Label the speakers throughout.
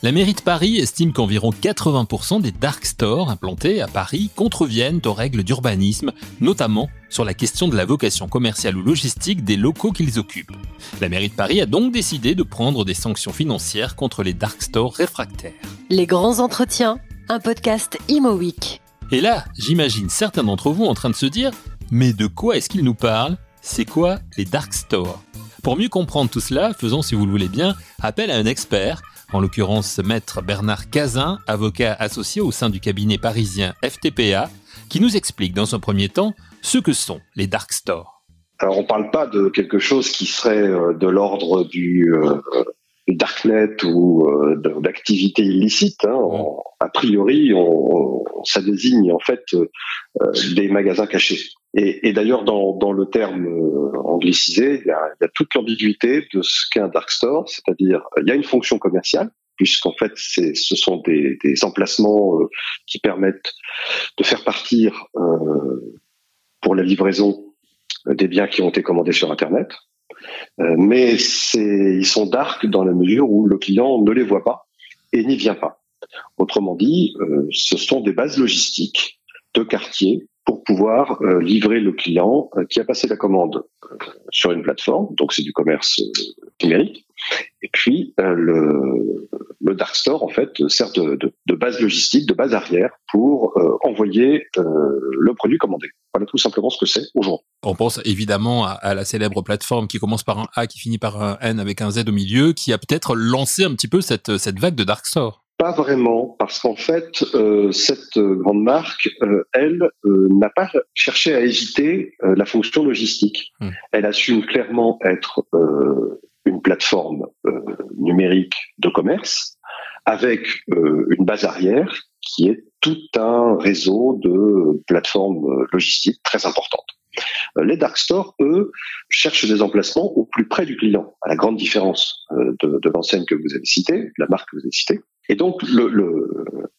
Speaker 1: La mairie de Paris estime qu'environ 80% des dark stores implantés à Paris contreviennent aux règles d'urbanisme, notamment sur la question de la vocation commerciale ou logistique des locaux qu'ils occupent. La mairie de Paris a donc décidé de prendre des sanctions financières contre les dark stores réfractaires.
Speaker 2: Les grands entretiens, un podcast Imo Week.
Speaker 1: Et là, j'imagine certains d'entre vous en train de se dire Mais de quoi est-ce qu'il nous parle C'est quoi les dark stores? Pour mieux comprendre tout cela, faisons, si vous le voulez bien, appel à un expert en l'occurrence maître Bernard Cazin, avocat associé au sein du cabinet parisien FTPA, qui nous explique dans un premier temps ce que sont les dark stores.
Speaker 3: Alors on ne parle pas de quelque chose qui serait euh, de l'ordre du, euh, darknet ou euh, d'activité illicite. Hein. a priori, on, ça désigne en fait des magasins cachés. Et, d'ailleurs, dans, le terme anglicisé, il y, a, toute l'ambiguïté de ce qu'est un dark store, c'est-à-dire il y a une fonction commerciale, puisqu'en fait, ce sont des, emplacements qui permettent de faire partir pour la livraison des biens qui ont été commandés sur Internet. Euh, mais ils sont dark dans la mesure où le client ne les voit pas et n'y vient pas. Autrement dit, euh, ce sont des bases logistiques de quartier pour pouvoir euh, livrer le client qui a passé la commande sur une plateforme, donc c'est du commerce numérique. Et puis le, dark store en fait sert de, base logistique, de base arrière pour envoyer le produit commandé. Voilà tout simplement ce que c'est aujourd'hui.
Speaker 1: On pense évidemment à, la célèbre plateforme qui commence par un A, qui finit par un N avec un Z au milieu, qui a peut-être lancé un petit peu cette, cette vague de Dark Store.
Speaker 3: Pas vraiment, parce qu'en fait, euh, cette grande marque, euh, elle, euh, n'a pas cherché à éviter la fonction logistique. Hmm. Elle assume clairement être une plateforme numérique de commerce avec une base arrière qui est tout un réseau de plateformes logistiques très importantes. Euh, les dark stores, eux, cherchent des emplacements au plus près du client, à la grande différence euh, de, l'enseigne que vous avez citée, la marque que vous avez citée. Et donc,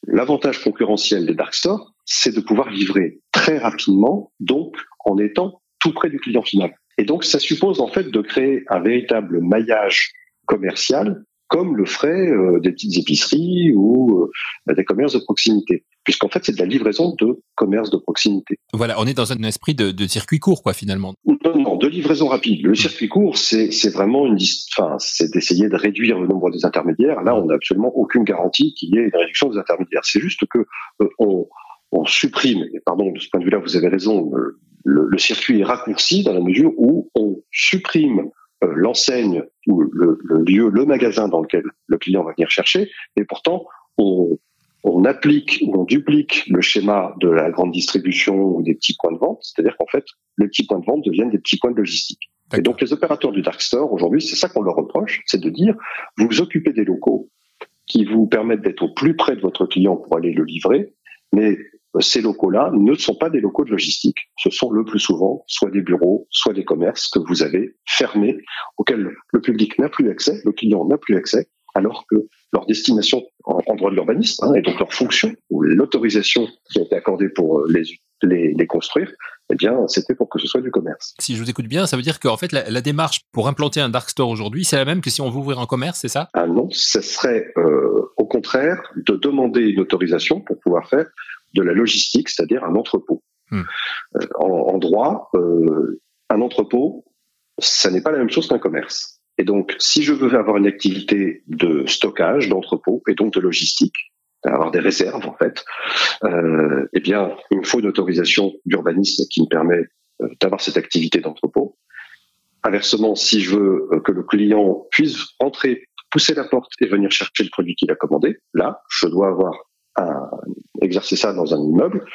Speaker 3: l'avantage concurrentiel des dark stores, c'est de pouvoir livrer très rapidement, donc en étant tout près du client final. Et donc, ça suppose en fait de créer un véritable maillage commercial comme le feraient euh, des petites épiceries ou euh, des commerces de proximité. Puisqu'en fait, c'est de la livraison de commerce de proximité.
Speaker 1: Voilà, on est dans un esprit de, de circuit court, quoi, finalement.
Speaker 3: Non, non, de livraison rapide. Le circuit court, c'est vraiment une, enfin, c'est d'essayer de réduire le nombre des intermédiaires. Là, on n'a absolument aucune garantie qu'il y ait une réduction des intermédiaires. C'est juste que euh, on, on supprime, et pardon, de ce point de vue-là, vous avez raison, le, le, circuit est raccourci dans la mesure où on supprime euh, l'enseigne ou le, lieu, le magasin dans lequel le client va venir chercher, et pourtant on, on applique ou on duplique le schéma de la grande distribution ou des petits points de vente, c'est-à-dire qu'en fait, les petits points de vente deviennent des petits points de logistique. Et donc les opérateurs du dark store aujourd'hui, c'est ça qu'on leur reproche, c'est de dire vous vous occupez des locaux qui vous permettent d'être au plus près de votre client pour aller le livrer, mais ces locaux-là ne sont pas des locaux de logistique. Ce sont le plus souvent soit des bureaux, soit des commerces que vous avez fermés, auxquels le public n'a plus accès, le client n'a plus accès, alors que leur destination en, droit de l'urbanisme, hein, et donc leur fonction, ou l'autorisation qui a été accordée pour les, les, les construire, eh bien, c'était pour que ce soit du commerce.
Speaker 1: Si je vous écoute bien, ça veut dire qu'en fait, la, démarche pour implanter un dark store aujourd'hui, c'est la même que si on veut ouvrir un commerce, c'est ça?
Speaker 3: Ah non, ce serait euh, au contraire de demander une autorisation pour pouvoir faire de la logistique, c'est-à-dire un entrepôt. Hmm. Euh, en, droit, euh, un entrepôt, ça n'est pas la même chose qu'un commerce. Et donc, si je veux avoir une activité de stockage, d'entrepôt et donc de logistique, avoir des réserves en fait, euh, eh bien, il me faut une autorisation d'urbanisme qui me permet euh, d'avoir cette activité d'entrepôt. Inversement, si je veux que le client puisse rentrer, pousser la porte et venir chercher le produit qu'il a commandé, là, je dois avoir exercer ça dans un immeuble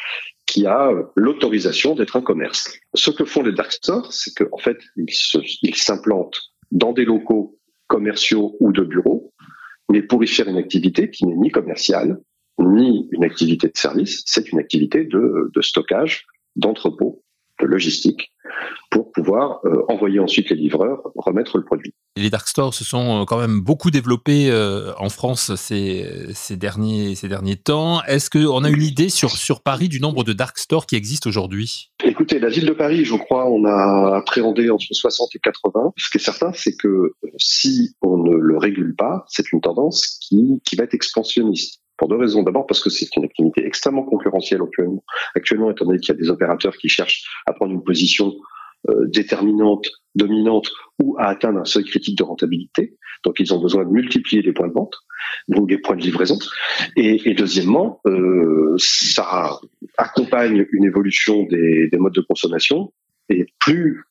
Speaker 3: qui a euh, l'autorisation d'être un commerce. Ce que font les dark stores, c'est qu'en fait, ils s'implantent dans des locaux commerciaux ou de bureaux, mais pour y faire une activité qui n'est ni commerciale, ni une activité de service, c'est une activité de, stockage, d'entrepôt, de logistique, pour pouvoir euh, envoyer ensuite les livreurs remettre le produit.
Speaker 1: les dark stores se sont euh, quand même beaucoup développés euh, en France ces, ces, derniers, ces derniers temps. Est-ce qu'on a une idée sur, sur Paris du nombre de dark stores qui existent aujourd'hui?
Speaker 3: Écoutez, la ville de Paris, je crois, on a appréhendé entre 60 et 80. Ce qui est certain, c'est que si on ne le régule pas, c'est une tendance qui, qui va être expansionniste. Pour deux raisons. D'abord parce que c'est une activité extrêmement concurrentielle actuellement. Actuellement, étant donné qu'il y a des opérateurs qui cherchent à prendre une position euh, déterminante, dominante ou à atteindre un seuil critique de rentabilité. Donc ils ont besoin de multiplier les points de vente, donc les points de livraison. Et, et deuxièmement, euh, ça accompagne une évolution des, des modes de consommation. Et plus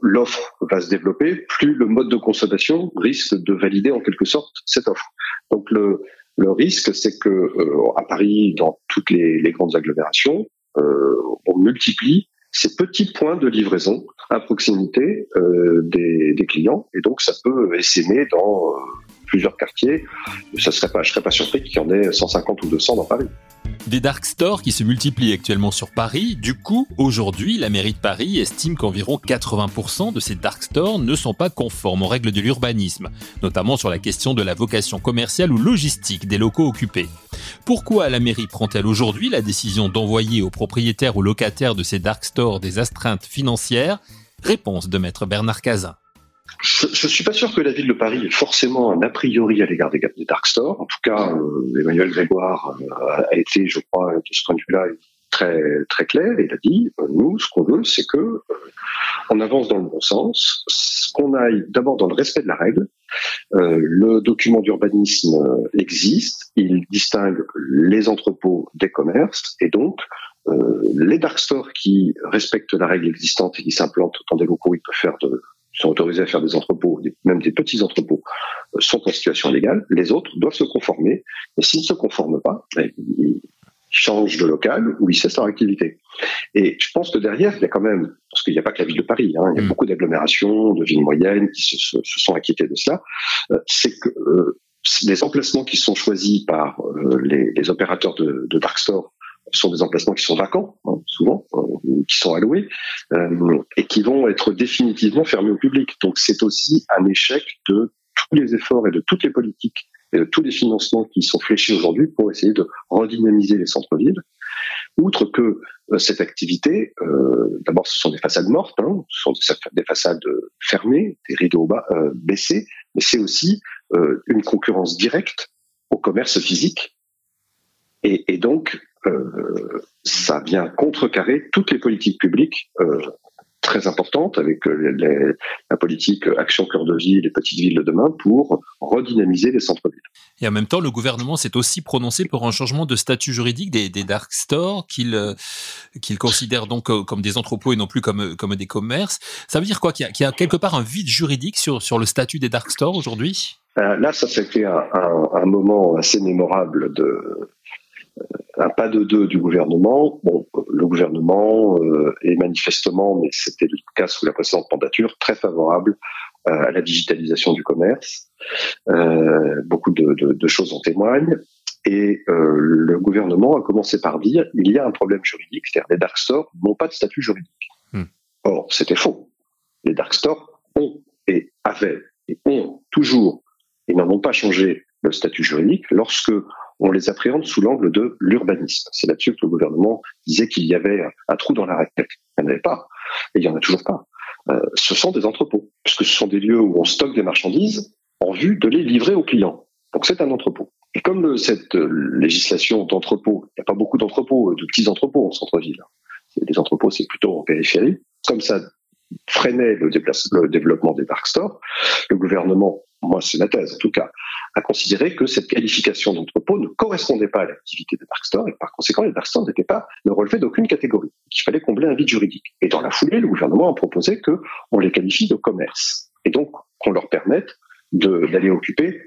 Speaker 3: l'offre va se développer, plus le mode de consommation risque de valider en quelque sorte cette offre. Donc le, le risque, c'est que euh, à Paris, dans toutes les, grandes agglomérations, euh, on multiplie ces petits points de livraison à proximité euh, des, des, clients. Et donc, ça peut essaimer dans quartiers. Ça serait serais pas surpris qu'il y en ait 150 ou 200 dans Paris.
Speaker 1: Des dark stores qui se multiplient actuellement sur Paris. Du coup, aujourd'hui, la mairie de Paris estime qu'environ 80% de ces dark stores ne sont pas conformes aux règles de l'urbanisme, notamment sur la question de la vocation commerciale ou logistique des locaux occupés. Pourquoi la mairie prend-elle aujourd'hui la décision d'envoyer aux propriétaires ou locataires de ces dark stores des astreintes financières? Réponse de maître Bernard Cazin.
Speaker 3: Je, ne suis pas sûr que la ville de Paris ait forcément un a priori à l'égard des, des, dark stores. En tout cas, euh, Emmanuel Grégoire euh, a été, je crois, de ce point de vue-là, très très clair. Il a dit euh, nous, ce qu'on veut, c'est que on avance dans le bon sens, qu'on aille d'abord dans le respect de la règle. Le document d'urbanisme existe, il distingue les entrepôts des commerces et donc les dark stores qui respectent la règle existante et qui s'implantent dans des locaux ils peuvent faire de, sont autorisés à faire des entrepôts, même des petits entrepôts, euh, sont en situation légale. Les autres doivent se conformer. Et s'ils ne se conforment pas, ben, ils changent de local ou ils cessent leur activité. Et je pense que derrière, il y a quand même, parce qu'il n'y a pas que la ville de Paris, hein, il y a mm. beaucoup d'agglomérations, de villes moyennes qui se, se, sont inquiétées de cela, euh, c'est que euh, les emplacements qui sont choisis par euh, les, les, opérateurs de, de dark store sont des emplacements qui sont vacants, hein, souvent, euh, qui sont alloués, euh, et qui vont être définitivement fermés au public. Donc c'est aussi un échec de tous les efforts et de toutes les politiques et de tous les financements qui sont fléchés aujourd'hui pour essayer de redynamiser les centres-villes. Outre que euh, cette activité, d'abord ce sont des façades mortes, hein, ce sont des, façades fermées, des rideaux bas, baissés, mais c'est aussi une concurrence directe au commerce physique. Et, et donc, euh, ça vient contrecarrer toutes les politiques publiques euh, très importantes avec euh, les, la politique Action Cœur de Ville, les petites villes de demain pour redynamiser les centres-villes.
Speaker 1: Et en même temps, le gouvernement s'est aussi prononcé pour un changement de statut juridique des, des dark stores qu'il qu'il considère donc comme des entrepôts et non plus comme, comme des commerces. Ça veut dire quoi? Qu'il y, y, a quelque part un vide juridique sur, sur le statut des dark stores aujourd'hui?
Speaker 3: Là, ça, c'était un, un, un moment assez mémorable de, un pas de deux du gouvernement. Bon, le gouvernement euh, est manifestement, mais c'était le cas sous la précédente mandature, très favorable euh, à la digitalisation du commerce. Euh, beaucoup de, de, de, choses en témoignent. Et euh, le gouvernement a commencé par dire il y a un problème juridique, c'est-à-dire les dark stores n'ont pas de statut juridique. Hmm. Or, c'était faux. Les dark stores ont et avaient et ont toujours et n'en ont pas changé le statut juridique lorsque on les appréhende sous l'angle de l'urbanisme. C'est là-dessus que le gouvernement disait qu'il y avait un trou dans la raquette. Il n'y en avait pas, et il n'y en a toujours pas. Euh, ce sont des entrepôts, puisque ce sont des lieux où on stocke des marchandises en vue de les livrer aux clients. Donc c'est un entrepôt. Et comme cette euh, législation d'entrepôt, il n'y a pas beaucoup d'entrepôts, euh, de petits entrepôts en centre-ville. Les entrepôts, c'est plutôt en périphérie. Comme ça freinait le, développement des dark stores, le gouvernement moi c'est ma thèse en tout cas, a considéré que cette qualification d'entrepôt ne correspondait pas à l'activité des dark stores et par conséquent les dark stores pas, ne relevaient d'aucune catégorie, qu'il fallait combler un vide juridique. Et dans la foulée, le gouvernement a proposé que on les qualifie de commerce et donc qu'on leur permette d'aller occuper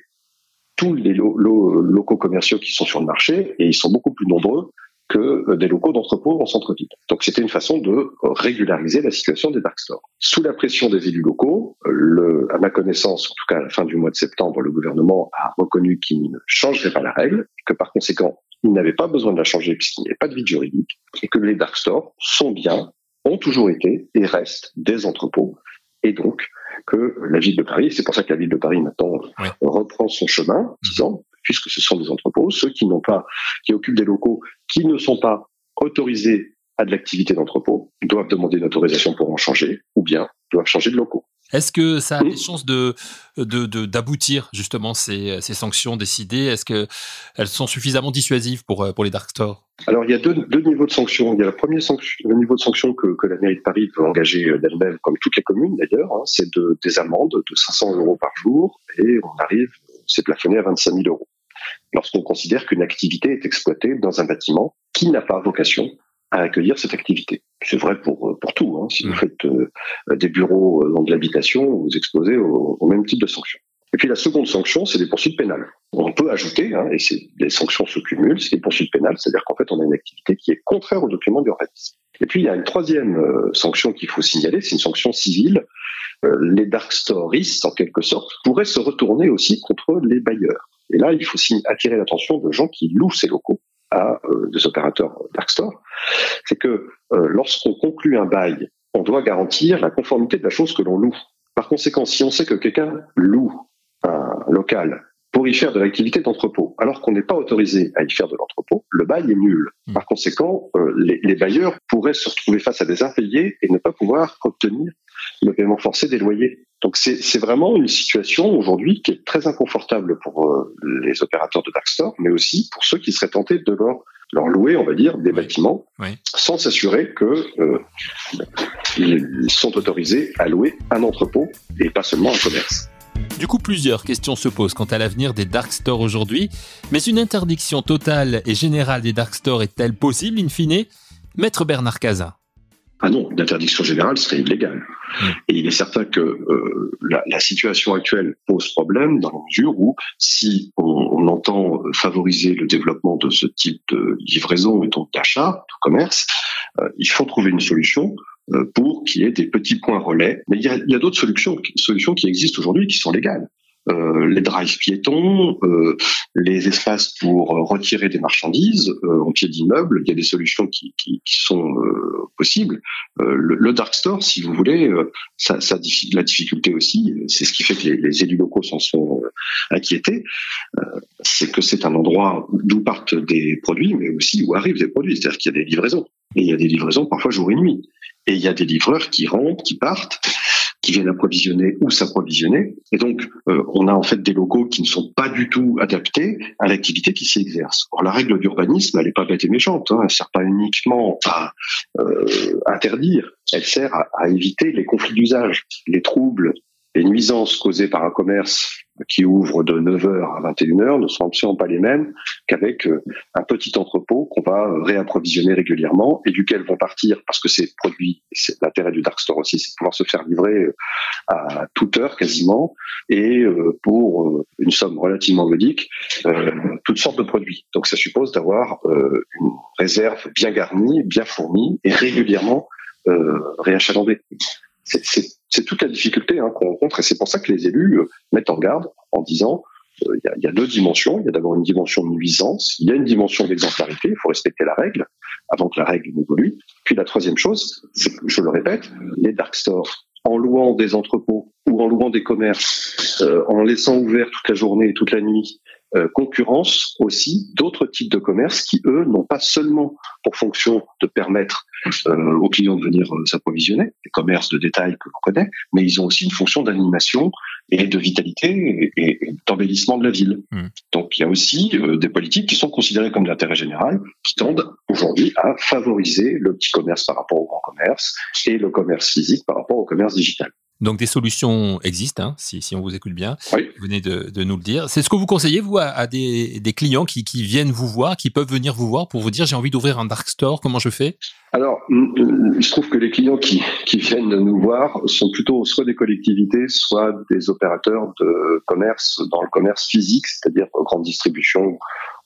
Speaker 3: tous les locaux commerciaux qui sont sur le marché et ils sont beaucoup plus nombreux que euh, des locaux d'entrepôt en centre-ville. Donc c'était une façon de régulariser la situation des dark stores. Sous la pression des élus locaux, le, à ma connaissance, en tout cas à la fin du mois de septembre, le gouvernement a reconnu qu'il ne changerait pas la règle, que par conséquent, il n'avait pas besoin de la changer puisqu'il n'y avait pas de vide juridique, et que les dark stores sont bien, ont toujours été et restent des entrepôts, et donc que la ville de Paris, c'est pour ça que la ville de Paris maintenant reprend son chemin, disant, puisque ce sont des entrepôts, ceux qui n'ont pas, qui occupent des locaux qui ne sont pas autorisés à de l'activité d'entrepôt doivent demander une autorisation pour en changer, ou bien doivent changer de locaux.
Speaker 1: Est-ce que ça a des chances de d'aboutir justement ces, ces, sanctions décidées? Est-ce que elles sont suffisamment dissuasives pour pour les dark stores?
Speaker 3: Alors il y a deux, deux, niveaux de sanctions. Il y a le premier sanction, le niveau de sanction que, que la mairie de Paris peut engager d'elle-même, comme toutes les communes d'ailleurs, hein, c'est de, des amendes de 500 euros par jour et on arrive, c'est plafonné à 25 000 euros. Lorsqu'on considère qu'une activité est exploitée dans un bâtiment qui n'a pas vocation à accueillir cette activité. C'est vrai pour, euh, pour tout. Hein. Si vous faites euh, des bureaux euh, dans de l'habitation, vous exposez au, même type de sanctions. Et puis la seconde sanction, c'est des poursuites pénales. On peut ajouter, hein, et les sanctions se cumulent, c'est des poursuites pénales, c'est-à-dire qu'en fait on a une activité qui est contraire au document d'urbanisme. Et puis il y a une troisième sanction qu'il faut signaler, c'est une sanction civile. les dark stories, en quelque sorte, pourraient se retourner aussi contre les bailleurs. Et là, il faut attirer l'attention de gens qui louent ces locaux à euh, des opérateurs Darkstore, c'est que euh, lorsqu'on conclut un bail, on doit garantir la conformité de la chose que l'on loue. Par conséquent, si on sait que quelqu'un loue un local pour y faire de l'activité d'entrepôt, alors qu'on n'est pas autorisé à y faire de l'entrepôt, le bail est nul. Hmm. Par conséquent, euh, les, les, bailleurs pourraient se retrouver face à des impayés et ne pas pouvoir obtenir le paiement forcé des loyers. Donc c'est vraiment une situation aujourd'hui qui est très inconfortable pour euh, les opérateurs de Darkstore, mais aussi pour ceux qui seraient tentés de leur, leur louer, on va dire, des bâtiments, sans s'assurer que euh, ils sont autorisés à louer un entrepôt et pas seulement un commerce.
Speaker 1: Du coup, plusieurs questions se posent quant à l'avenir des dark stores aujourd'hui, mais une interdiction totale et générale des dark stores est-elle possible in fine? Maître Bernard Cazin.
Speaker 3: Ah non, l'interdiction générale serait illégale. Mmh. Et il est certain que euh, la, la, situation actuelle pose problème dans la mesure où si on, on, entend favoriser le développement de ce type de livraison et donc d'achat, de commerce, euh, il faut trouver une solution euh, pour qu'il y ait des petits points relais. Mais il y a, a d'autres solutions, solutions qui existent aujourd'hui qui sont légales. Euh, les drives piétons, euh, les espaces pour retirer des marchandises euh, en pied d'immeuble. Il y a des solutions qui, sont possibles. Le, le, dark store, si vous voulez, ça, ça la difficulté aussi, c'est ce qui fait que les, les élus locaux s'en sont inquiétés, c'est que c'est un endroit d'où partent des produits, mais aussi où arrivent des produits. C'est-à-dire qu'il y a des livraisons. Et il y a des livraisons parfois jour et nuit. Et il y a des livreurs qui rentrent, qui partent qui viennent approvisionner ou s'approvisionner. Et donc, euh, on a en fait des locaux qui ne sont pas du tout adaptés à l'activité qui s'y exerce. Or, la règle d'urbanisme, elle n'est pas bête et méchante. Hein. Elle sert pas uniquement à euh, interdire, elle sert à éviter les conflits d'usage, les troubles, les nuisances causées par un commerce qui ouvre de 9h à 21h ne sont absolument pas les mêmes qu'avec euh, un petit entrepôt qu'on va réapprovisionner régulièrement et duquel vont partir, parce que ces produits, c'est l'intérêt du dark store aussi, c'est de pouvoir se faire livrer euh, à toute heure quasiment et euh, pour une somme relativement modique, toutes sortes de produits. Donc ça suppose d'avoir une réserve bien garnie, bien fournie et régulièrement réachalandée. C'est toute la difficulté hein, qu'on rencontre et c'est pour ça que les élus euh, mettent en garde en disant euh, il y, y, a, deux dimensions. Il y a d'abord une dimension de nuisance, il y a une dimension d'exemplarité, il faut respecter la règle avant que la règle n'évolue. Puis la troisième chose, je le répète, les dark stores, en louant des entrepôts ou en louant des commerces, euh, en laissant ouvert toute la journée et toute la nuit, euh, concurrence aussi d'autres types de commerces qui, eux, n'ont pas seulement pour fonction de permettre euh, aux clients de venir euh, s'approvisionner, les commerces de détail que l'on connaît, mais ils ont aussi une fonction d'animation et de vitalité et, d'embellissement de la ville. Hmm. Donc il y a aussi des politiques qui sont considérées comme d'intérêt général, qui tendent aujourd'hui à favoriser le petit commerce par rapport au grand commerce et le commerce physique par rapport au commerce digital.
Speaker 1: Donc des solutions existent, hein, si, si, on vous écoute bien. Vous venez de, de, nous le dire. C'est ce que vous conseillez, vous, à, des, des, clients qui, qui, viennent vous voir, qui peuvent venir vous voir pour vous dire j'ai envie d'ouvrir un dark store, comment je fais?
Speaker 3: Alors, il se trouve que les clients qui, qui viennent nous voir sont plutôt soit des collectivités, soit des opérateurs de commerce dans le commerce physique, c'est-à-dire grande distribution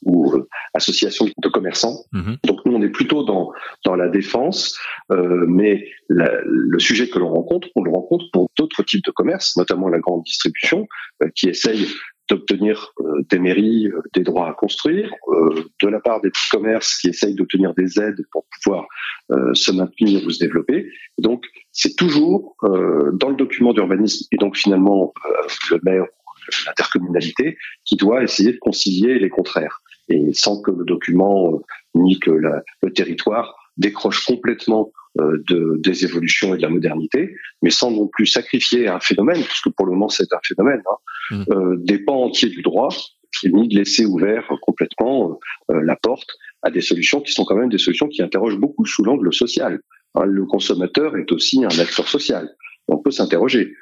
Speaker 3: ou euh, association de commerçants. Mhm. Donc nous, on est plutôt dans dans la défense, euh, mais le sujet que l'on rencontre, on le rencontre pour d'autres types de commerces, notamment la grande distribution, euh, qui essaye d'obtenir des mairies des droits à construire, de la part des petits commerces qui essayent d'obtenir des aides pour pouvoir se maintenir ou se développer. Donc, c'est toujours dans le document d'urbanisme et donc finalement le maire l'intercommunalité qui doit essayer de concilier les contraires et sans que le document ni que le territoire décroche complètement euh, de, des évolutions et de la modernité, mais sans non plus sacrifier un phénomène, puisque pour le moment c'est un phénomène, hein, mmh. euh, des pans entiers du droit, ni de laisser ouvert complètement euh, la porte à des solutions qui sont quand même des solutions qui interrogent beaucoup sous l'angle social. Hein, le consommateur est aussi un acteur social. On peut s'interroger.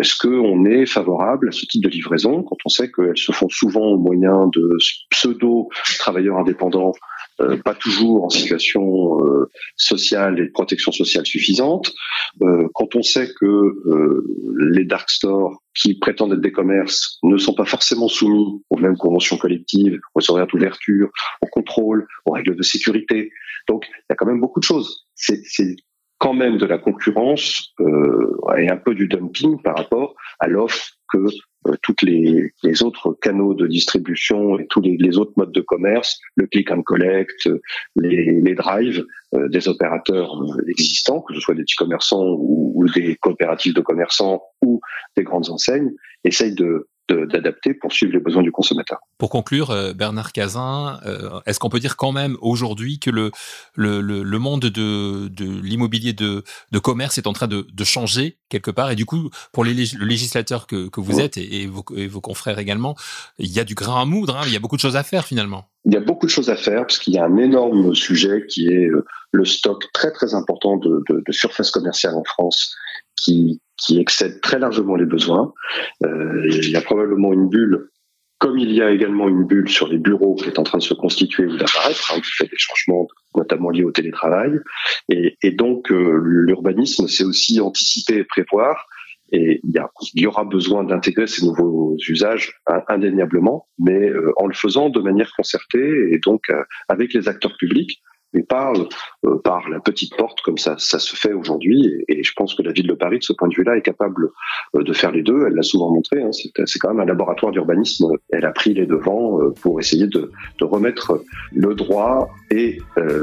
Speaker 3: Est-ce qu'on est favorable à ce type de livraison quand on sait qu'elles se font souvent au moyen de pseudo-travailleurs indépendants euh, pas toujours en situation euh, sociale et de protection sociale suffisante. Euh, quand on sait que les dark stores qui prétendent être des commerces ne sont pas forcément soumis aux mêmes conventions collectives, aux horaires d'ouverture, au contrôle, aux règles de sécurité. Donc il y a quand même beaucoup de choses. C'est quand même de la concurrence euh, et un peu du dumping par rapport à l'offre que euh, toutes les, les, autres canaux de distribution et tous les, les, autres modes de commerce, le click and collect, les, les drives euh, des opérateurs existants, que ce soit des petits commerçants ou, ou, des coopératives de commerçants ou des grandes enseignes, essayent de, d'adapter pour suivre les besoins du consommateur.
Speaker 1: Pour conclure, euh, Bernard Cazin, euh, est-ce qu'on peut dire quand même aujourd'hui que le, le, le, monde de, de l'immobilier de, de commerce est en train de, de, changer quelque part? Et du coup, pour les, le législateur que, que vous êtes et, vos, et, vos, confrères également, il y a du grain à moudre, hein, il y a beaucoup de choses à faire finalement.
Speaker 3: Il y a beaucoup de choses à faire parce qu'il y a un énorme sujet qui est euh, le stock très très important de, de, de surface commerciale en France qui, qui excède très largement les besoins. Euh, il y a probablement une bulle, comme il y a également une bulle sur les bureaux qui est en train de se constituer ou d'apparaître, hein, qui fait des changements notamment liés au télétravail. Et, donc euh, l'urbanisme, c'est aussi anticiper et prévoir. Et il y, aura besoin d'intégrer ces nouveaux usages indéniablement, mais euh, en le faisant de manière concertée et donc avec les acteurs publics mais parle euh, par la petite porte comme ça, se fait aujourd'hui. Et, je pense que la ville de Paris, de ce point de vue-là, est capable euh, de faire les deux. Elle l'a souvent montré. Hein, c'est quand même un laboratoire d'urbanisme. Elle a pris les devants euh, pour essayer de, de remettre le droit et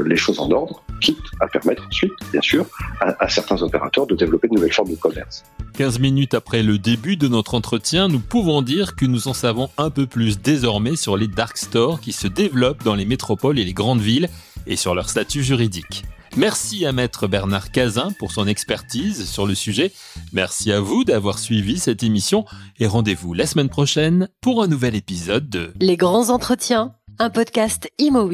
Speaker 3: les choses en ordre, quitte à permettre ensuite, bien sûr, à, à certains opérateurs de développer de nouvelles formes de commerce.
Speaker 1: 15 minutes après le début de notre entretien, nous pouvons dire que nous en savons un peu plus désormais sur les dark stores qui se développent dans les métropoles et les grandes villes et sur leur statut juridique. Merci à maître Bernard Cazin pour son expertise sur le sujet. Merci à vous d'avoir suivi cette émission et rendez-vous la semaine prochaine pour un nouvel épisode de
Speaker 2: Les grands entretiens, un podcast Imo.